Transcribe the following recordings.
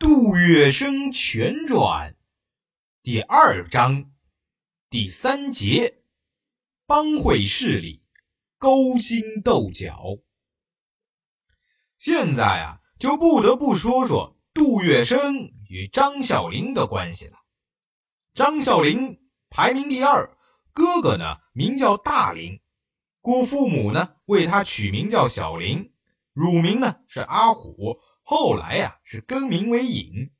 杜月笙全传第二章第三节帮会势力勾心斗角。现在啊，就不得不说说杜月笙与张小林的关系了。张小林排名第二，哥哥呢名叫大林，故父母呢为他取名叫小林，乳名呢是阿虎。后来呀，是更名为尹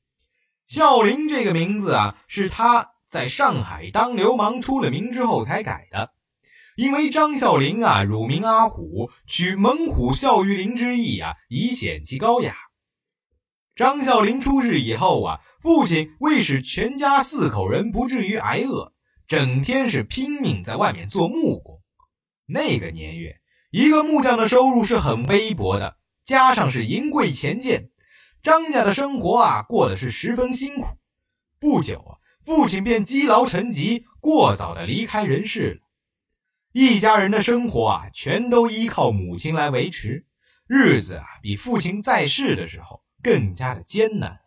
孝林这个名字啊，是他在上海当流氓出了名之后才改的。因为张孝林啊，乳名阿虎，取猛虎啸于林之意啊，以显其高雅。张孝林出世以后啊，父亲为使全家四口人不至于挨饿，整天是拼命在外面做木工。那个年月，一个木匠的收入是很微薄的。加上是银贵钱贱，张家的生活啊过得是十分辛苦。不久啊，父亲便积劳成疾，过早的离开人世了。一家人的生活啊，全都依靠母亲来维持，日子啊比父亲在世的时候更加的艰难了。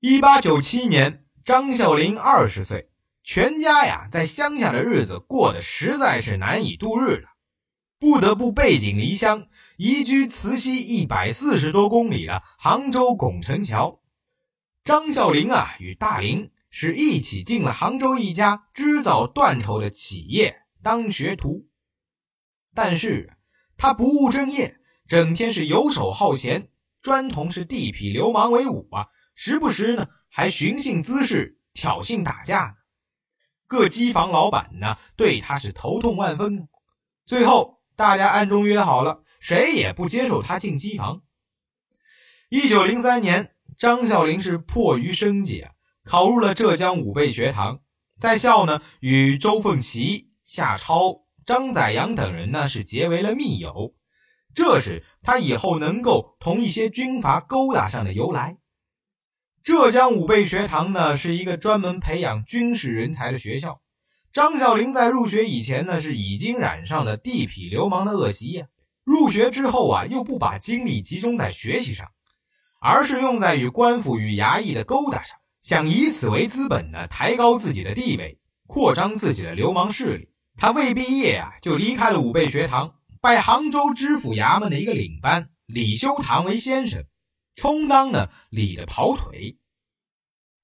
一八九七年，张孝林二十岁，全家呀在乡下的日子过得实在是难以度日了，不得不背井离乡。移居慈溪一百四十多公里的杭州拱辰桥，张孝林啊与大林是一起进了杭州一家织造缎绸的企业当学徒，但是他不务正业，整天是游手好闲，专同是地痞流氓为伍啊，时不时呢还寻衅滋事，挑衅打架。各机房老板呢对他是头痛万分，最后大家暗中约好了。谁也不接受他进机房。一九零三年，张啸林是迫于生计啊，考入了浙江武备学堂，在校呢与周凤岐、夏超、张载阳等人呢是结为了密友，这是他以后能够同一些军阀勾搭上的由来。浙江武备学堂呢是一个专门培养军事人才的学校。张孝玲在入学以前呢是已经染上了地痞流氓的恶习呀。入学之后啊，又不把精力集中在学习上，而是用在与官府与衙役的勾搭上，想以此为资本呢，抬高自己的地位，扩张自己的流氓势力。他未毕业啊，就离开了武备学堂，拜杭州知府衙门的一个领班李修堂为先生，充当呢李的跑腿。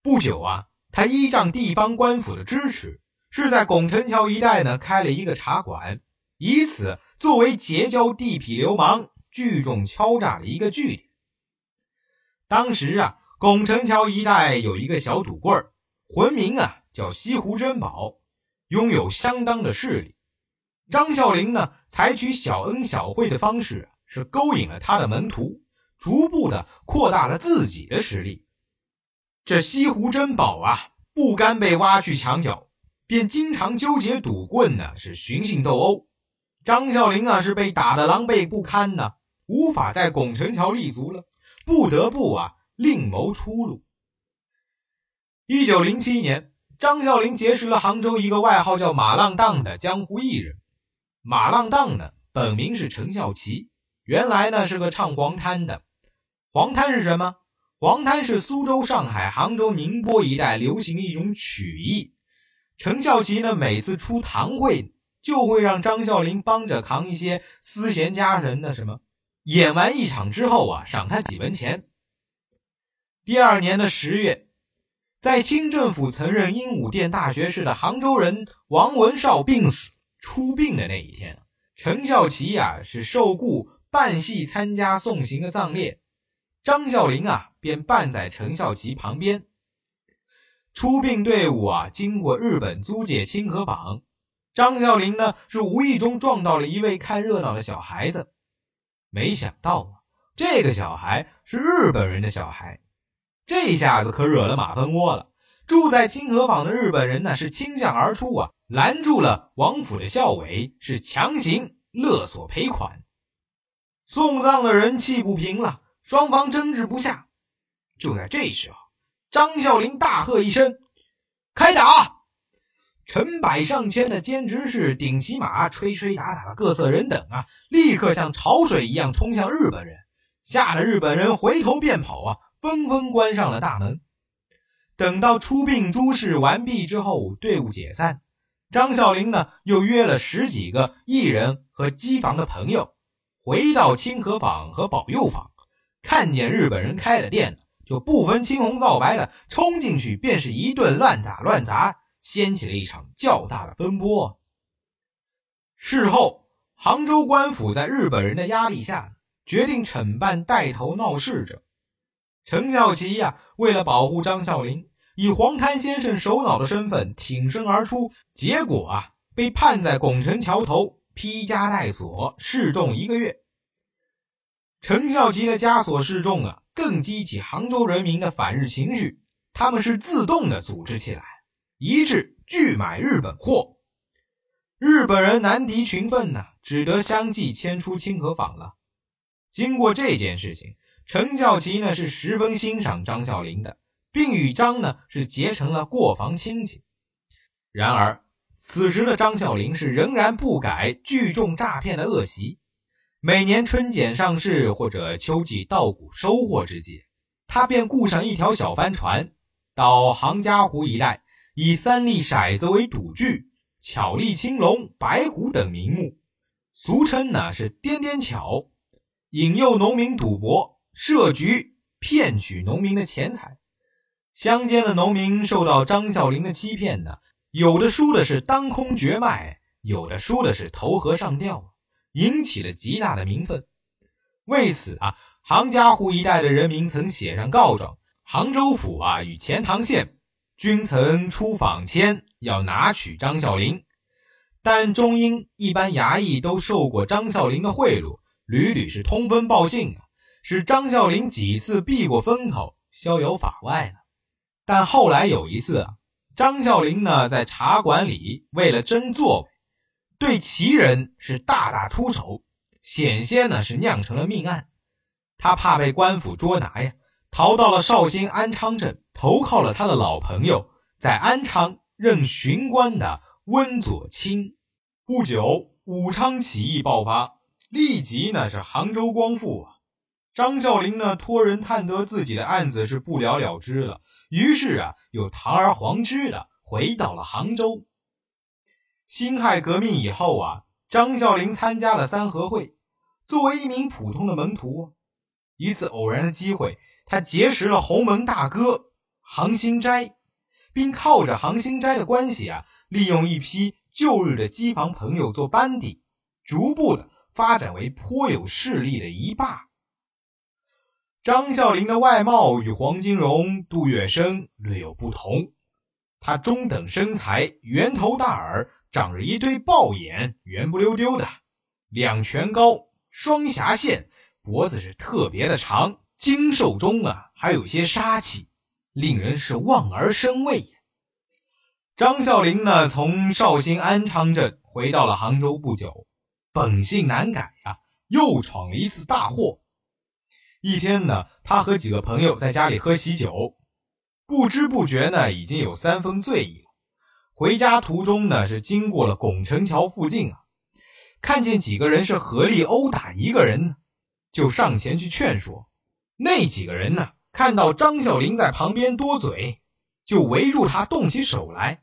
不久啊，他依仗地方官府的支持，是在拱辰桥一带呢开了一个茶馆。以此作为结交地痞流氓、聚众敲诈的一个据点。当时啊，拱辰桥一带有一个小赌棍儿，魂名啊叫西湖珍宝，拥有相当的势力。张孝林呢，采取小恩小惠的方式，是勾引了他的门徒，逐步的扩大了自己的实力。这西湖珍宝啊，不甘被挖去墙角，便经常纠结赌棍呢，是寻衅斗殴。张孝林啊，是被打得狼狈不堪呢，无法在拱辰桥立足了，不得不啊另谋出路。一九零七年，张孝林结识了杭州一个外号叫马浪荡的江湖艺人。马浪荡呢，本名是陈孝奇，原来呢是个唱黄滩的。黄滩是什么？黄滩是苏州、上海、杭州、宁波一带流行一种曲艺。程孝奇呢，每次出堂会。就会让张孝林帮着扛一些私闲家人的什么，演完一场之后啊，赏他几文钱。第二年的十月，在清政府曾任英武殿大学士的杭州人王文绍病死出殡的那一天，程孝奇呀是受雇办戏参加送行的葬列，张孝林啊便伴在程孝奇旁边。出殡队伍啊经过日本租界清河坊。张孝林呢，是无意中撞到了一位看热闹的小孩子，没想到啊，这个小孩是日本人的小孩，这下子可惹了马蜂窝了。住在清河坊的日本人呢，是倾向而出啊，拦住了王府的校尉，是强行勒索赔款。送葬的人气不平了，双方争执不下。就在这时候，张孝林大喝一声：“开打！”成百上千的兼职士顶骑马、吹吹打打的各色人等啊，立刻像潮水一样冲向日本人，吓得日本人回头便跑啊，纷纷关上了大门。等到出殡诸事完毕之后，队伍解散，张孝林呢又约了十几个艺人和机房的朋友，回到清河坊和保佑坊，看见日本人开了店，就不分青红皂白的冲进去，便是一顿乱打乱砸，掀起了一场较大的风波。事后，杭州官府在日本人的压力下，决定惩办带头闹事者。程孝奇呀，为了保护张孝林，以黄滩先生首脑的身份挺身而出，结果啊，被判在拱辰桥头披枷带锁示众一个月。程孝奇的枷锁示众啊，更激起杭州人民的反日情绪，他们是自动的组织起来，一致拒买日本货。日本人难敌群愤呢，只得相继迁出清河坊了。经过这件事情。程孝奇呢是十分欣赏张孝林的，并与张呢是结成了过房亲戚。然而，此时的张孝林是仍然不改聚众诈骗的恶习。每年春茧上市或者秋季稻谷收获之际，他便雇上一条小帆船，到杭嘉湖一带，以三粒骰子为赌具，巧立青龙、白虎等名目，俗称呢是颠颠巧，引诱农民赌博。设局骗取农民的钱财，乡间的农民受到张孝林的欺骗呢，有的输的是当空绝脉，有的输的是投河上吊，引起了极大的民愤。为此啊，杭嘉湖一带的人民曾写上告状，杭州府啊与钱塘县均曾出访签，要拿取张孝林，但中英一般衙役都受过张孝林的贿赂，屡屡是通风报信啊。使张孝林几次避过风头，逍遥法外了。但后来有一次啊，张孝林呢在茶馆里为了争座位，对齐人是大打出手，险些呢是酿成了命案。他怕被官府捉拿呀，逃到了绍兴安昌镇，投靠了他的老朋友，在安昌任巡官的温左清。不久，武昌起义爆发，立即呢是杭州光复啊。张孝林呢，托人探得自己的案子是不了了之了，于是啊，又堂而皇之的回到了杭州。辛亥革命以后啊，张孝林参加了三合会，作为一名普通的门徒，一次偶然的机会，他结识了洪门大哥杭兴斋，并靠着杭兴斋的关系啊，利用一批旧日的机房朋友做班底，逐步的发展为颇有势力的一霸。张孝林的外貌与黄金荣、杜月笙略有不同。他中等身材，圆头大耳，长着一堆豹眼，圆不溜丢的，两拳高，双颊线，脖子是特别的长，精瘦中啊还有些杀气，令人是望而生畏。张孝林呢，从绍兴安昌镇回到了杭州不久，本性难改呀，又闯了一次大祸。一天呢，他和几个朋友在家里喝喜酒，不知不觉呢，已经有三分醉意。回家途中呢，是经过了拱辰桥附近啊，看见几个人是合力殴打一个人呢，就上前去劝说。那几个人呢，看到张孝林在旁边多嘴，就围住他动起手来。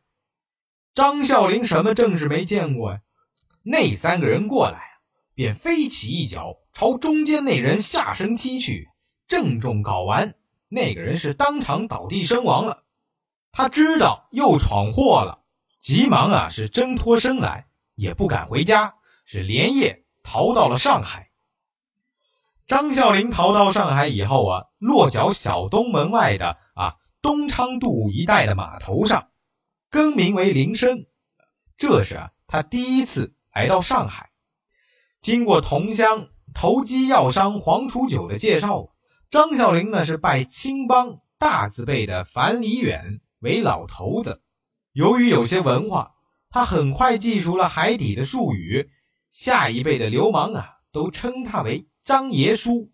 张孝林什么正事没见过呀？那三个人过来。便飞起一脚，朝中间那人下身踢去，正中睾丸，那个人是当场倒地身亡了。他知道又闯祸了，急忙啊是挣脱身来，也不敢回家，是连夜逃到了上海。张孝林逃到上海以后啊，落脚小东门外的啊东昌渡一带的码头上，更名为林生。这是啊他第一次来到上海。经过同乡投机药商黄楚九的介绍，张孝林呢是拜青帮大字辈的樊梨远为老头子。由于有些文化，他很快记熟了海底的术语。下一辈的流氓啊，都称他为张爷叔。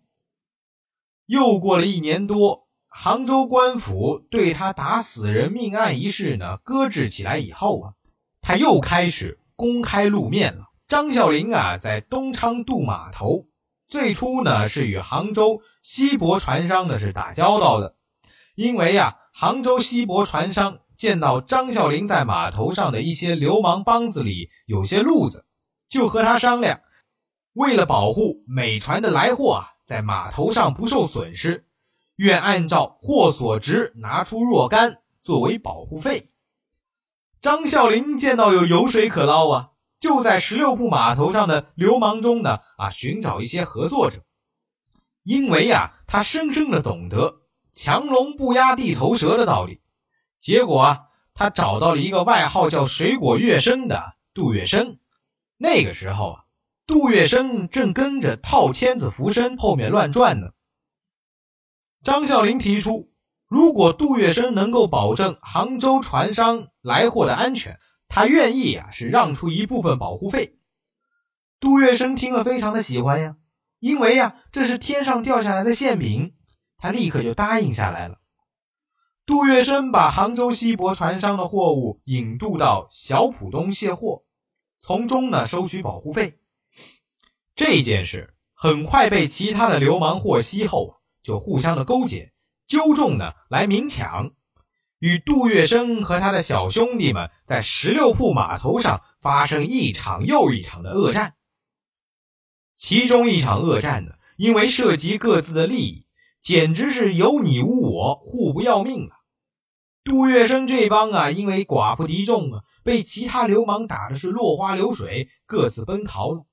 又过了一年多，杭州官府对他打死人命案一事呢搁置起来以后啊，他又开始公开露面了。张孝林啊，在东昌渡码头最初呢是与杭州西泊船商呢是打交道的，因为呀，杭州西泊船商见到张孝林在码头上的一些流氓帮子里有些路子，就和他商量，为了保护美船的来货啊，在码头上不受损失，愿按照货所值拿出若干作为保护费。张孝林见到有油水可捞啊。就在十六铺码头上的流氓中呢，啊，寻找一些合作者，因为呀，他深深的懂得强龙不压地头蛇的道理。结果啊，他找到了一个外号叫“水果月生”的杜月笙。那个时候啊，杜月笙正跟着套签子浮生后面乱转呢。张啸林提出，如果杜月笙能够保证杭州船商来货的安全。他愿意啊，是让出一部分保护费。杜月笙听了非常的喜欢呀，因为呀，这是天上掉下来的馅饼，他立刻就答应下来了。杜月笙把杭州西泊船商的货物引渡到小浦东卸货，从中呢收取保护费。这件事很快被其他的流氓获悉后，就互相的勾结，纠众呢来明抢。与杜月笙和他的小兄弟们在十六铺码头上发生一场又一场的恶战，其中一场恶战呢，因为涉及各自的利益，简直是有你无我，互不要命啊！杜月笙这帮啊，因为寡不敌众啊，被其他流氓打的是落花流水，各自奔逃了。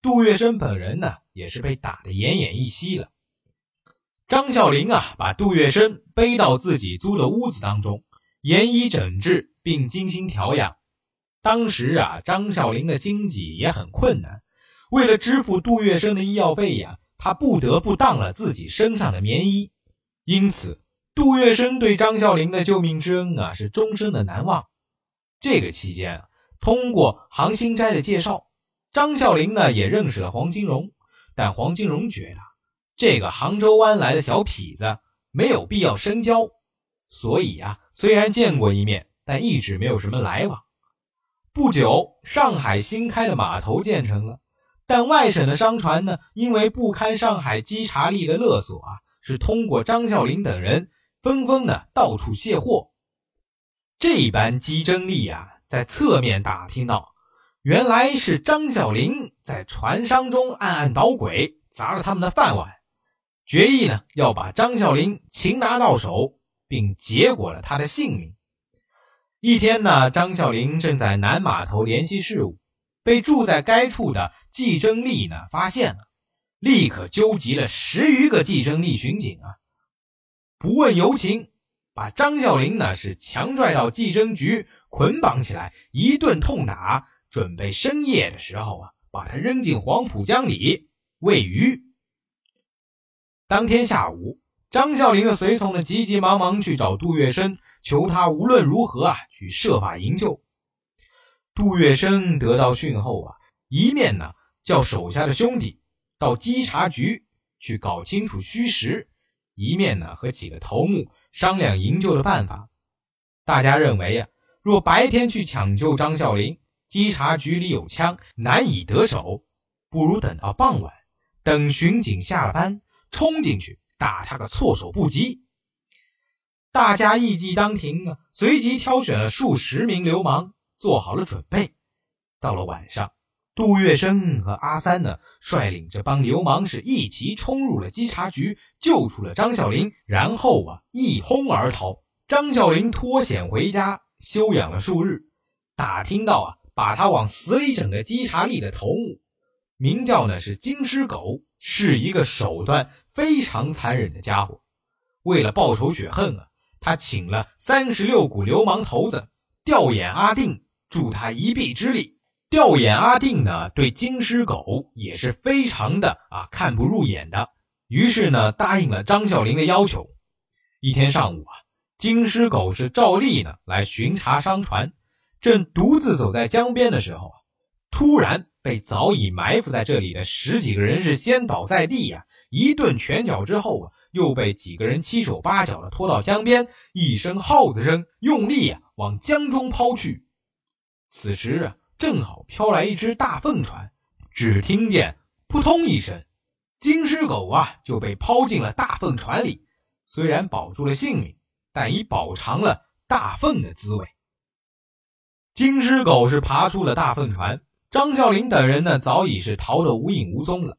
杜月笙本人呢，也是被打得奄奄一息了。张孝林啊，把杜月笙背到自己租的屋子当中，严医诊治，并精心调养。当时啊，张孝林的经济也很困难，为了支付杜月笙的医药费呀，他不得不当了自己身上的棉衣。因此，杜月笙对张孝林的救命之恩啊，是终身的难忘。这个期间，通过杭兴斋的介绍，张孝林呢也认识了黄金荣，但黄金荣觉得。这个杭州湾来的小痞子没有必要深交，所以啊，虽然见过一面，但一直没有什么来往。不久，上海新开的码头建成了，但外省的商船呢，因为不堪上海稽查吏的勒索啊，是通过张孝林等人纷纷的到处卸货。这班稽征吏啊，在侧面打听到，原来是张小林在船商中暗暗捣鬼，砸了他们的饭碗。决议呢，要把张小林擒拿到手，并结果了他的性命。一天呢，张小林正在南码头联系事务，被住在该处的季征利呢发现了，立刻纠集了十余个季征利巡警啊，不问由情，把张孝林呢是强拽到计征局，捆绑起来，一顿痛打，准备深夜的时候啊，把他扔进黄浦江里喂鱼。当天下午，张孝林的随从呢，急急忙忙去找杜月笙，求他无论如何啊，去设法营救。杜月笙得到讯后啊，一面呢叫手下的兄弟到稽查局去搞清楚虚实，一面呢和几个头目商量营救的办法。大家认为呀，若白天去抢救张孝林，稽查局里有枪，难以得手，不如等到傍晚，等巡警下了班。冲进去打他个措手不及！大家一计当庭啊，随即挑选了数十名流氓，做好了准备。到了晚上，杜月笙和阿三呢，率领这帮流氓是一齐冲入了稽查局，救出了张小林，然后啊，一哄而逃。张小林脱险回家休养了数日，打听到啊，把他往死里整的稽查吏的头目，名叫呢是金狮狗。是一个手段非常残忍的家伙。为了报仇雪恨啊，他请了三十六股流氓头子吊眼阿定助他一臂之力。吊眼阿定呢，对金狮狗也是非常的啊看不入眼的。于是呢，答应了张孝林的要求。一天上午啊，金狮狗是照例呢来巡查商船，正独自走在江边的时候啊，突然。被早已埋伏在这里的十几个人是先倒在地呀，一顿拳脚之后啊，又被几个人七手八脚的拖到江边，一声号子声，用力啊往江中抛去。此时啊，正好飘来一只大凤船，只听见扑通一声，金狮狗啊就被抛进了大粪船里，虽然保住了性命，但已饱尝了大粪的滋味。金狮狗是爬出了大粪船，张啸林等人呢早已是逃得无影无踪了。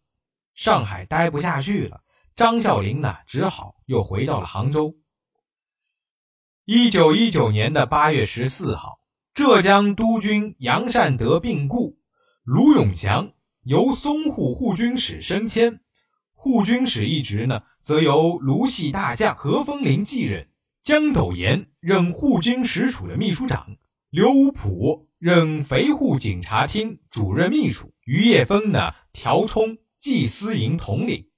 上海待不下去了，张啸林呢只好又回到了杭州。一九一九年的八月十四号，浙江督军杨善德病故，卢永祥由淞沪护军使升迁。护军使一职呢，则由卢系大将何风林继任。江斗岩任护军使署的秘书长，刘武普任肥户警察厅主任秘书，于业峰呢调充祭司营统领。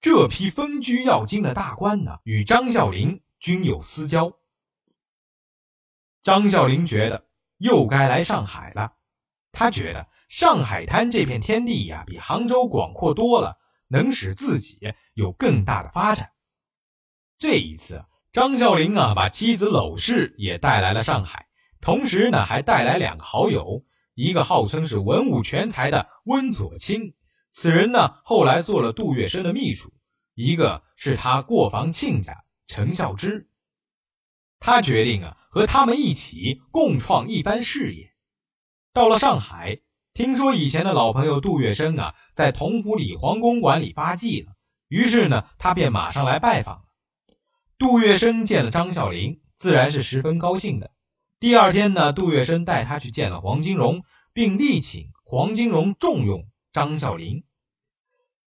这批分居要津的大官呢，与张啸林均有私交。张啸林觉得又该来上海了，他觉得上海滩这片天地呀，比杭州广阔多了。能使自己有更大的发展。这一次，张啸林啊，把妻子娄氏也带来了上海，同时呢，还带来两个好友，一个号称是文武全才的温左清，此人呢，后来做了杜月笙的秘书；一个是他过房亲家陈孝之。他决定啊，和他们一起共创一番事业。到了上海。听说以前的老朋友杜月笙啊，在同福里皇宫馆里发迹了，于是呢，他便马上来拜访了。杜月笙见了张啸林，自然是十分高兴的。第二天呢，杜月笙带他去见了黄金荣，并力请黄金荣重用张啸林。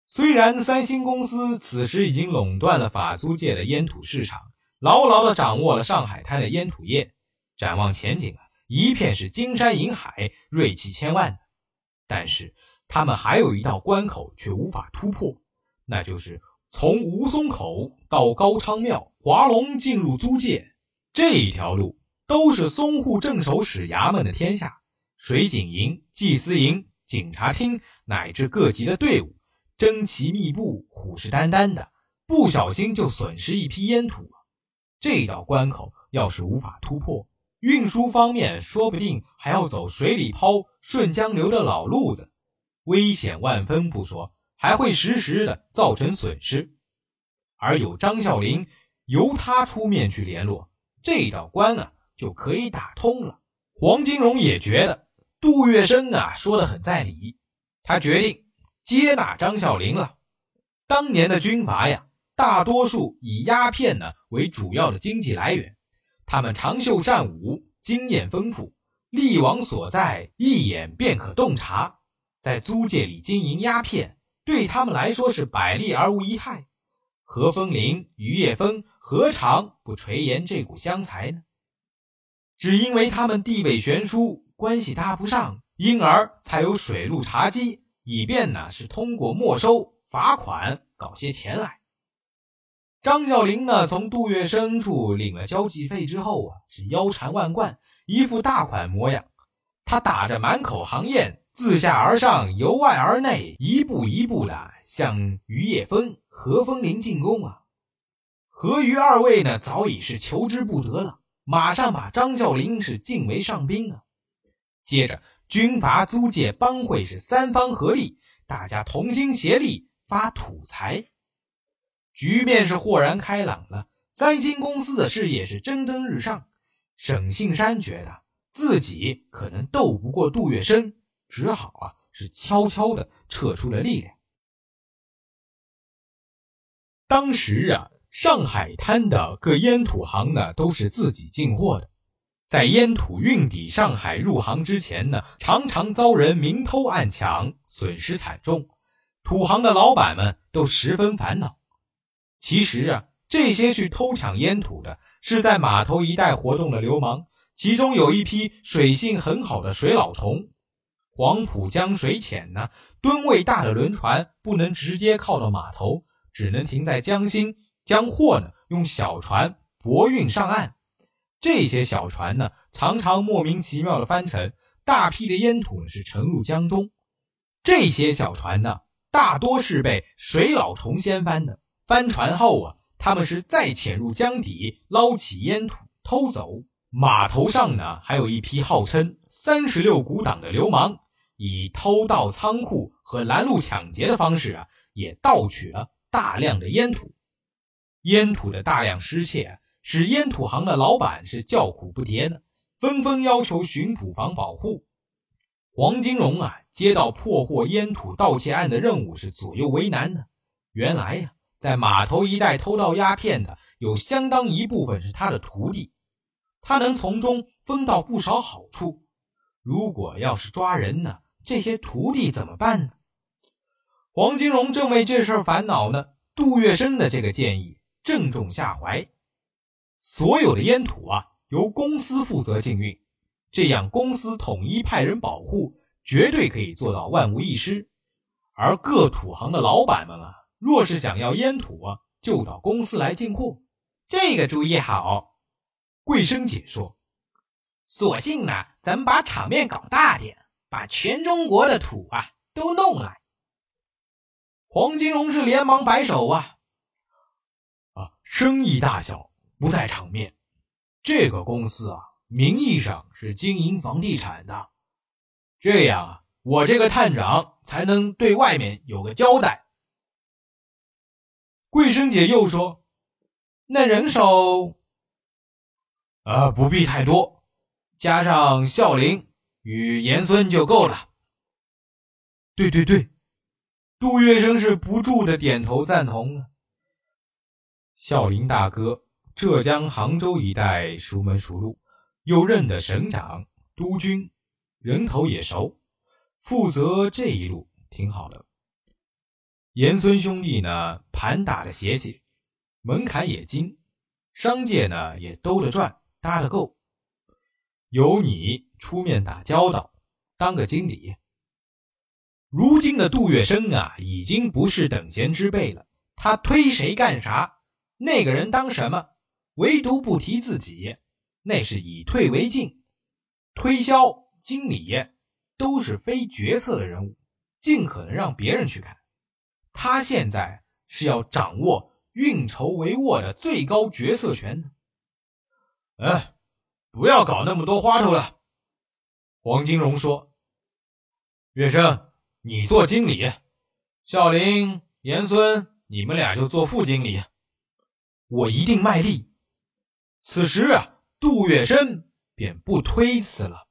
虽然三星公司此时已经垄断了法租界的烟土市场，牢牢的掌握了上海滩的烟土业，展望前景啊，一片是金山银海，锐气千万。但是他们还有一道关口却无法突破，那就是从吴淞口到高昌庙、华龙进入租界这一条路，都是淞沪镇守使衙门的天下，水警营、祭司营、警察厅乃至各级的队伍，争奇密布、虎视眈眈的，不小心就损失一批烟土这道关口要是无法突破，运输方面说不定还要走水里抛。顺江流的老路子，危险万分不说，还会时时的造成损失。而有张啸林，由他出面去联络，这道关啊就可以打通了。黄金荣也觉得杜月笙啊说的很在理，他决定接纳张啸林了。当年的军阀呀，大多数以鸦片呢为主要的经济来源，他们长袖善舞，经验丰富。利往所在，一眼便可洞察。在租界里经营鸦片，对他们来说是百利而无一害。何风林、于业峰何尝不垂涎这股香财呢？只因为他们地位悬殊，关系搭不上，因而才有水陆茶机，以便呢是通过没收罚款搞些钱来。张啸林呢，从杜月笙处领了交际费之后啊，是腰缠万贯。一副大款模样，他打着满口行宴，自下而上，由外而内，一步一步的向于业峰、何风林进攻啊！何于二位呢，早已是求之不得了，马上把张啸林是敬为上宾啊！接着，军阀租界帮会是三方合力，大家同心协力发土财，局面是豁然开朗了。三星公司的事业是蒸蒸日上。沈信山觉得自己可能斗不过杜月笙，只好啊是悄悄的撤出了力量。当时啊，上海滩的各烟土行呢都是自己进货的，在烟土运抵上海入行之前呢，常常遭人明偷暗抢，损失惨重，土行的老板们都十分烦恼。其实啊，这些去偷抢烟土的。是在码头一带活动的流氓，其中有一批水性很好的水老虫。黄浦江水浅呢，吨位大的轮船不能直接靠到码头，只能停在江心，将货呢用小船泊运上岸。这些小船呢，常常莫名其妙的翻沉，大批的烟土呢是沉入江中。这些小船呢，大多是被水老虫掀翻的。翻船后啊。他们是再潜入江底捞起烟土偷走，码头上呢还有一批号称三十六股党的流氓，以偷盗仓库和拦路抢劫的方式啊，也盗取了大量的烟土。烟土的大量失窃，使烟土行的老板是叫苦不迭的，纷纷要求巡捕房保护。黄金荣啊，接到破获烟土盗窃案的任务是左右为难呢。原来呀，在码头一带偷盗鸦片的有相当一部分是他的徒弟，他能从中分到不少好处。如果要是抓人呢，这些徒弟怎么办呢？黄金荣正为这事烦恼呢。杜月笙的这个建议正中下怀，所有的烟土啊，由公司负责禁运。这样，公司统一派人保护，绝对可以做到万无一失。而各土行的老板们啊，若是想要烟土啊，就到公司来进货。这个主意好，桂生姐说。索性呢，咱们把场面搞大点，把全中国的土啊都弄来。黄金荣是连忙摆手啊，啊，生意大小不在场面，这个公司啊。名义上是经营房地产的，这样啊，我这个探长才能对外面有个交代。桂生姐又说：“那人手啊，不必太多，加上孝林与严孙就够了。”对对对，杜月笙是不住的点头赞同啊。孝林大哥，浙江杭州一带熟门熟路。又认得省长、督军，人头也熟，负责这一路挺好的。严孙兄弟呢，盘打的邪气，门槛也精，商界呢也兜着转，搭的够。由你出面打交道，当个经理。如今的杜月笙啊，已经不是等闲之辈了。他推谁干啥，那个人当什么，唯独不提自己。那是以退为进，推销经理都是非决策的人物，尽可能让别人去看。他现在是要掌握运筹帷幄的最高决策权。哎，不要搞那么多花头了。黄金荣说：“月生，你做经理，孝林、严孙，你们俩就做副经理。我一定卖力。”此时啊。杜月笙便不推辞了。